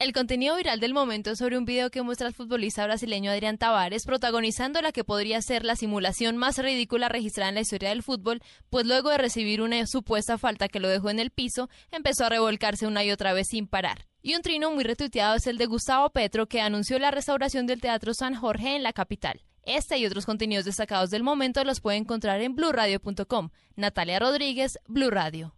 El contenido viral del momento es sobre un video que muestra al futbolista brasileño Adrián Tavares protagonizando la que podría ser la simulación más ridícula registrada en la historia del fútbol, pues luego de recibir una supuesta falta que lo dejó en el piso, empezó a revolcarse una y otra vez sin parar. Y un trino muy retuiteado es el de Gustavo Petro, que anunció la restauración del Teatro San Jorge en la capital. Este y otros contenidos destacados del momento los puede encontrar en blurradio.com. Natalia Rodríguez, Blue Radio.